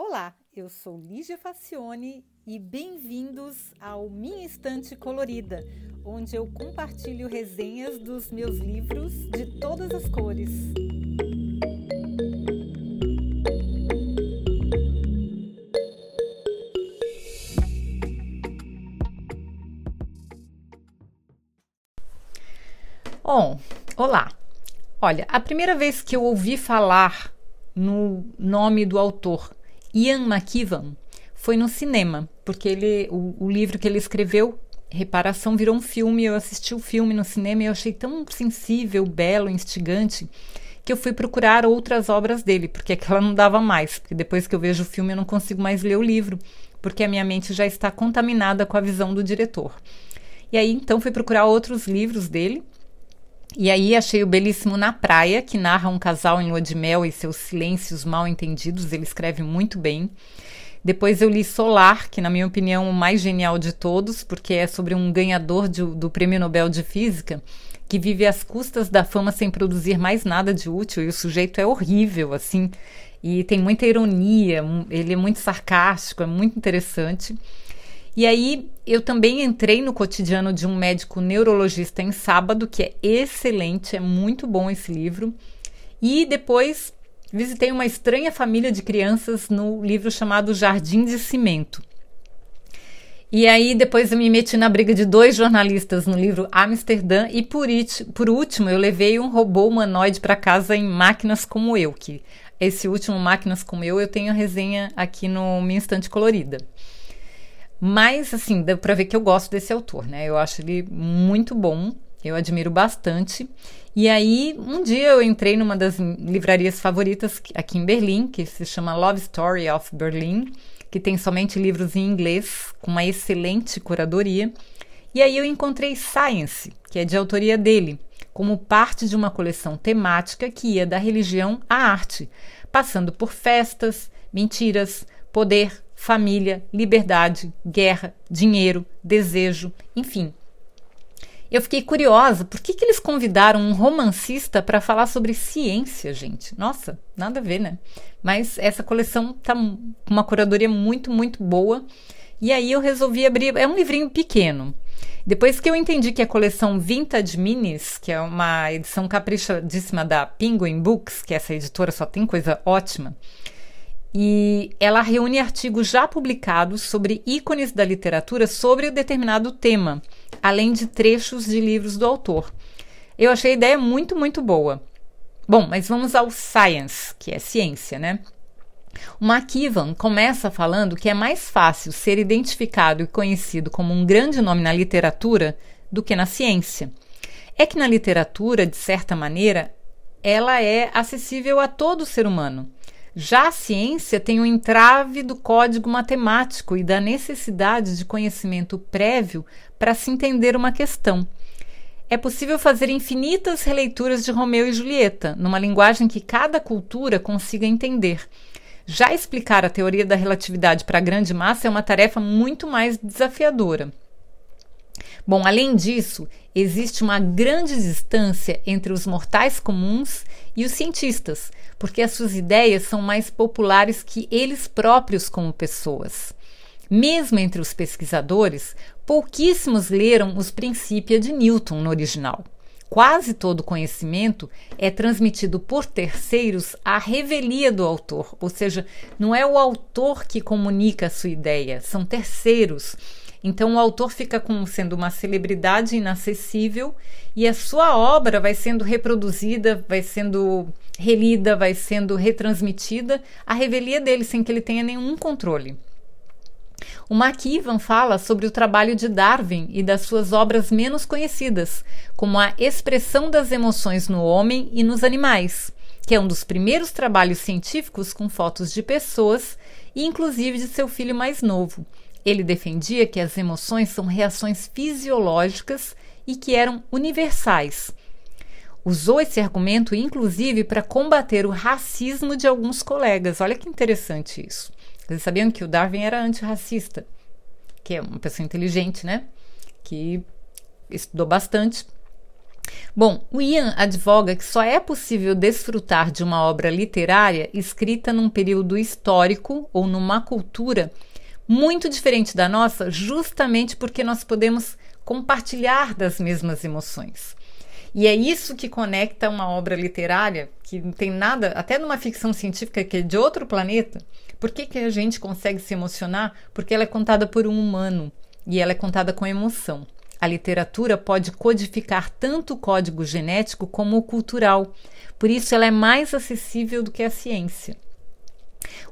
Olá, eu sou Lígia Facione e bem-vindos ao Minha Estante Colorida, onde eu compartilho resenhas dos meus livros de todas as cores. Bom, olá. Olha, a primeira vez que eu ouvi falar no nome do autor Ian McEwan foi no cinema, porque ele, o, o livro que ele escreveu, Reparação, virou um filme. Eu assisti o filme no cinema e eu achei tão sensível, belo, instigante, que eu fui procurar outras obras dele, porque aquela não dava mais. Porque depois que eu vejo o filme, eu não consigo mais ler o livro, porque a minha mente já está contaminada com a visão do diretor. E aí, então, fui procurar outros livros dele. E aí achei o belíssimo Na Praia, que narra um casal em lua de mel e seus silêncios mal entendidos. Ele escreve muito bem. Depois eu li Solar, que na minha opinião é o mais genial de todos, porque é sobre um ganhador de, do Prêmio Nobel de Física que vive às custas da fama sem produzir mais nada de útil e o sujeito é horrível, assim, e tem muita ironia, ele é muito sarcástico, é muito interessante. E aí eu também entrei no cotidiano de um médico neurologista em sábado, que é excelente, é muito bom esse livro. E depois visitei uma estranha família de crianças no livro chamado Jardim de Cimento. E aí depois eu me meti na briga de dois jornalistas no livro Amsterdã e por, it, por último eu levei um robô humanoide para casa em Máquinas Como Eu, que esse último Máquinas Como Eu eu tenho a resenha aqui no Minha Estante Colorida. Mas, assim, dá pra ver que eu gosto desse autor, né? Eu acho ele muito bom, eu admiro bastante. E aí, um dia eu entrei numa das livrarias favoritas aqui em Berlim, que se chama Love Story of Berlin, que tem somente livros em inglês, com uma excelente curadoria. E aí eu encontrei Science, que é de autoria dele, como parte de uma coleção temática que ia da religião à arte, passando por festas, mentiras, poder, família, liberdade, guerra, dinheiro, desejo, enfim. Eu fiquei curiosa, por que, que eles convidaram um romancista para falar sobre ciência, gente? Nossa, nada a ver, né? Mas essa coleção tá com uma curadoria muito, muito boa. E aí eu resolvi abrir. É um livrinho pequeno. Depois que eu entendi que a coleção Vintage Minis, que é uma edição caprichadíssima da Penguin Books, que essa editora só tem coisa ótima, e ela reúne artigos já publicados sobre ícones da literatura sobre um determinado tema, além de trechos de livros do autor. Eu achei a ideia muito, muito boa. Bom, mas vamos ao science, que é ciência, né? O McKevan começa falando que é mais fácil ser identificado e conhecido como um grande nome na literatura do que na ciência. É que na literatura, de certa maneira, ela é acessível a todo ser humano. Já a ciência tem o entrave do código matemático e da necessidade de conhecimento prévio para se entender uma questão. É possível fazer infinitas releituras de Romeu e Julieta, numa linguagem que cada cultura consiga entender. Já explicar a teoria da relatividade para a grande massa é uma tarefa muito mais desafiadora. Bom, além disso, existe uma grande distância entre os mortais comuns e os cientistas, porque as suas ideias são mais populares que eles próprios como pessoas. Mesmo entre os pesquisadores, pouquíssimos leram os Princípia de Newton no original. Quase todo conhecimento é transmitido por terceiros à revelia do autor, ou seja, não é o autor que comunica a sua ideia, são terceiros então o autor fica como sendo uma celebridade inacessível e a sua obra vai sendo reproduzida, vai sendo relida, vai sendo retransmitida à revelia dele sem que ele tenha nenhum controle. O McEwan fala sobre o trabalho de Darwin e das suas obras menos conhecidas, como a expressão das emoções no homem e nos animais, que é um dos primeiros trabalhos científicos com fotos de pessoas e inclusive de seu filho mais novo, ele defendia que as emoções são reações fisiológicas e que eram universais. Usou esse argumento, inclusive, para combater o racismo de alguns colegas. Olha que interessante isso. Vocês sabiam que o Darwin era antirracista, que é uma pessoa inteligente, né? Que estudou bastante. Bom, o Ian advoga que só é possível desfrutar de uma obra literária escrita num período histórico ou numa cultura muito diferente da nossa, justamente porque nós podemos compartilhar das mesmas emoções. E é isso que conecta uma obra literária, que não tem nada, até numa ficção científica que é de outro planeta. Por que, que a gente consegue se emocionar? Porque ela é contada por um humano e ela é contada com emoção. A literatura pode codificar tanto o código genético como o cultural, por isso ela é mais acessível do que a ciência.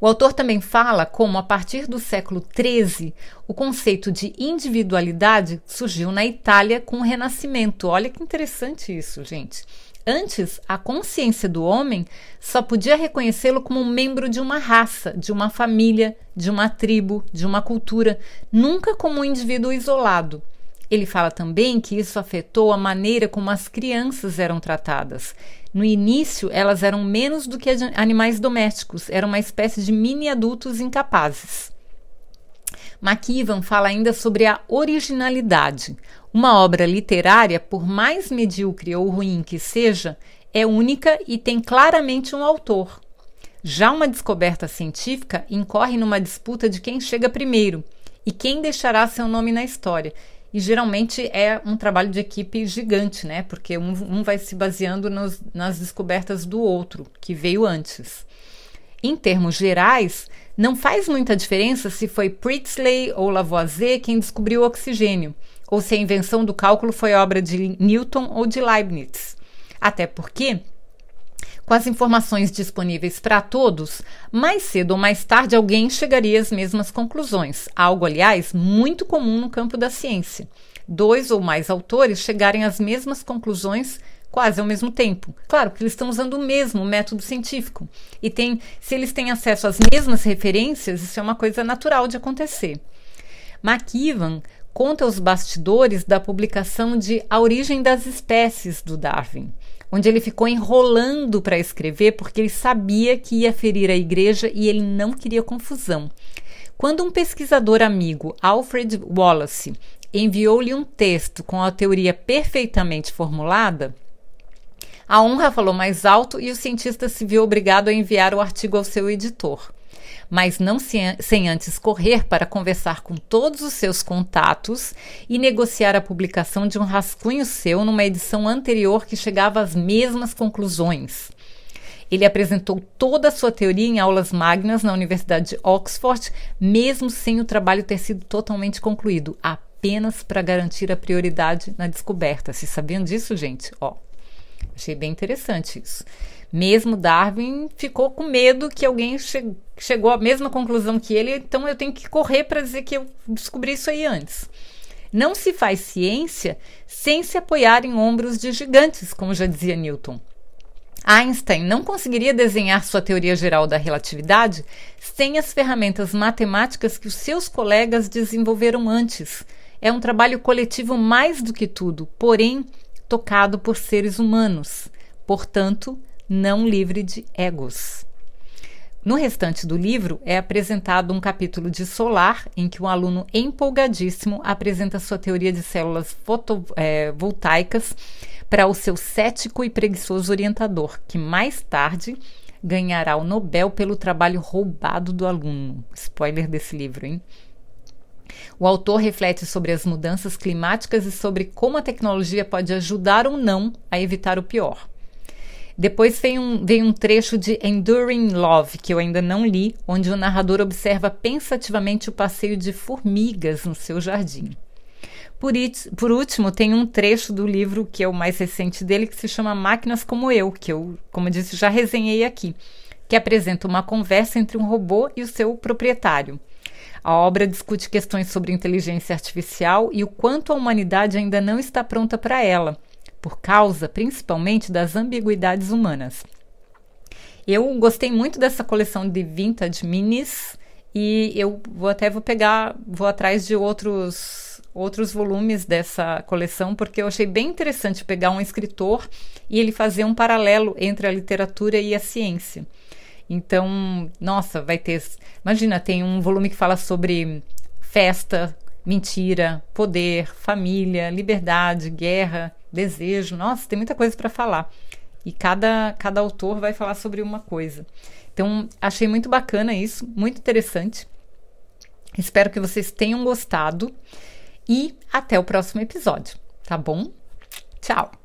O autor também fala como, a partir do século XIII, o conceito de individualidade surgiu na Itália com o Renascimento. Olha que interessante isso, gente. Antes, a consciência do homem só podia reconhecê-lo como um membro de uma raça, de uma família, de uma tribo, de uma cultura, nunca como um indivíduo isolado. Ele fala também que isso afetou a maneira como as crianças eram tratadas. No início, elas eram menos do que animais domésticos, eram uma espécie de mini adultos incapazes. McKeevan fala ainda sobre a originalidade. Uma obra literária, por mais medíocre ou ruim que seja, é única e tem claramente um autor. Já uma descoberta científica incorre numa disputa de quem chega primeiro e quem deixará seu nome na história. E geralmente é um trabalho de equipe gigante, né? Porque um, um vai se baseando nos, nas descobertas do outro, que veio antes. Em termos gerais, não faz muita diferença se foi Priestley ou Lavoisier quem descobriu o oxigênio, ou se a invenção do cálculo foi obra de Newton ou de Leibniz. Até porque com as informações disponíveis para todos, mais cedo ou mais tarde alguém chegaria às mesmas conclusões, algo, aliás, muito comum no campo da ciência. Dois ou mais autores chegarem às mesmas conclusões quase ao mesmo tempo. Claro que eles estão usando o mesmo método científico. E tem, se eles têm acesso às mesmas referências, isso é uma coisa natural de acontecer. McEwan conta os bastidores da publicação de A Origem das Espécies do Darwin onde ele ficou enrolando para escrever porque ele sabia que ia ferir a igreja e ele não queria confusão. Quando um pesquisador amigo, Alfred Wallace, enviou-lhe um texto com a teoria perfeitamente formulada, a honra falou mais alto e o cientista se viu obrigado a enviar o artigo ao seu editor mas não sem antes correr para conversar com todos os seus contatos e negociar a publicação de um rascunho seu numa edição anterior que chegava às mesmas conclusões. Ele apresentou toda a sua teoria em aulas magnas na Universidade de Oxford, mesmo sem o trabalho ter sido totalmente concluído, apenas para garantir a prioridade na descoberta. Vocês sabiam disso, gente? Ó, achei bem interessante isso. Mesmo Darwin ficou com medo que alguém chegou à mesma conclusão que ele, então eu tenho que correr para dizer que eu descobri isso aí antes. Não se faz ciência sem se apoiar em ombros de gigantes, como já dizia Newton. Einstein não conseguiria desenhar sua teoria geral da relatividade sem as ferramentas matemáticas que os seus colegas desenvolveram antes. É um trabalho coletivo mais do que tudo, porém tocado por seres humanos. Portanto, não livre de egos. No restante do livro é apresentado um capítulo de Solar, em que um aluno empolgadíssimo apresenta sua teoria de células fotovoltaicas é, para o seu cético e preguiçoso orientador, que mais tarde ganhará o Nobel pelo trabalho roubado do aluno. Spoiler desse livro, hein? O autor reflete sobre as mudanças climáticas e sobre como a tecnologia pode ajudar ou não a evitar o pior. Depois vem um, vem um trecho de Enduring Love, que eu ainda não li, onde o narrador observa pensativamente o passeio de formigas no seu jardim. Por, it, por último, tem um trecho do livro que é o mais recente dele, que se chama Máquinas como Eu, que eu, como eu disse, já resenhei aqui, que apresenta uma conversa entre um robô e o seu proprietário. A obra discute questões sobre inteligência artificial e o quanto a humanidade ainda não está pronta para ela por causa principalmente das ambiguidades humanas. Eu gostei muito dessa coleção de vintage minis e eu vou até vou pegar, vou atrás de outros outros volumes dessa coleção porque eu achei bem interessante pegar um escritor e ele fazer um paralelo entre a literatura e a ciência. Então, nossa, vai ter, imagina, tem um volume que fala sobre festa, mentira, poder, família, liberdade, guerra, desejo. Nossa, tem muita coisa para falar. E cada, cada autor vai falar sobre uma coisa. Então, achei muito bacana isso, muito interessante. Espero que vocês tenham gostado e até o próximo episódio, tá bom? Tchau!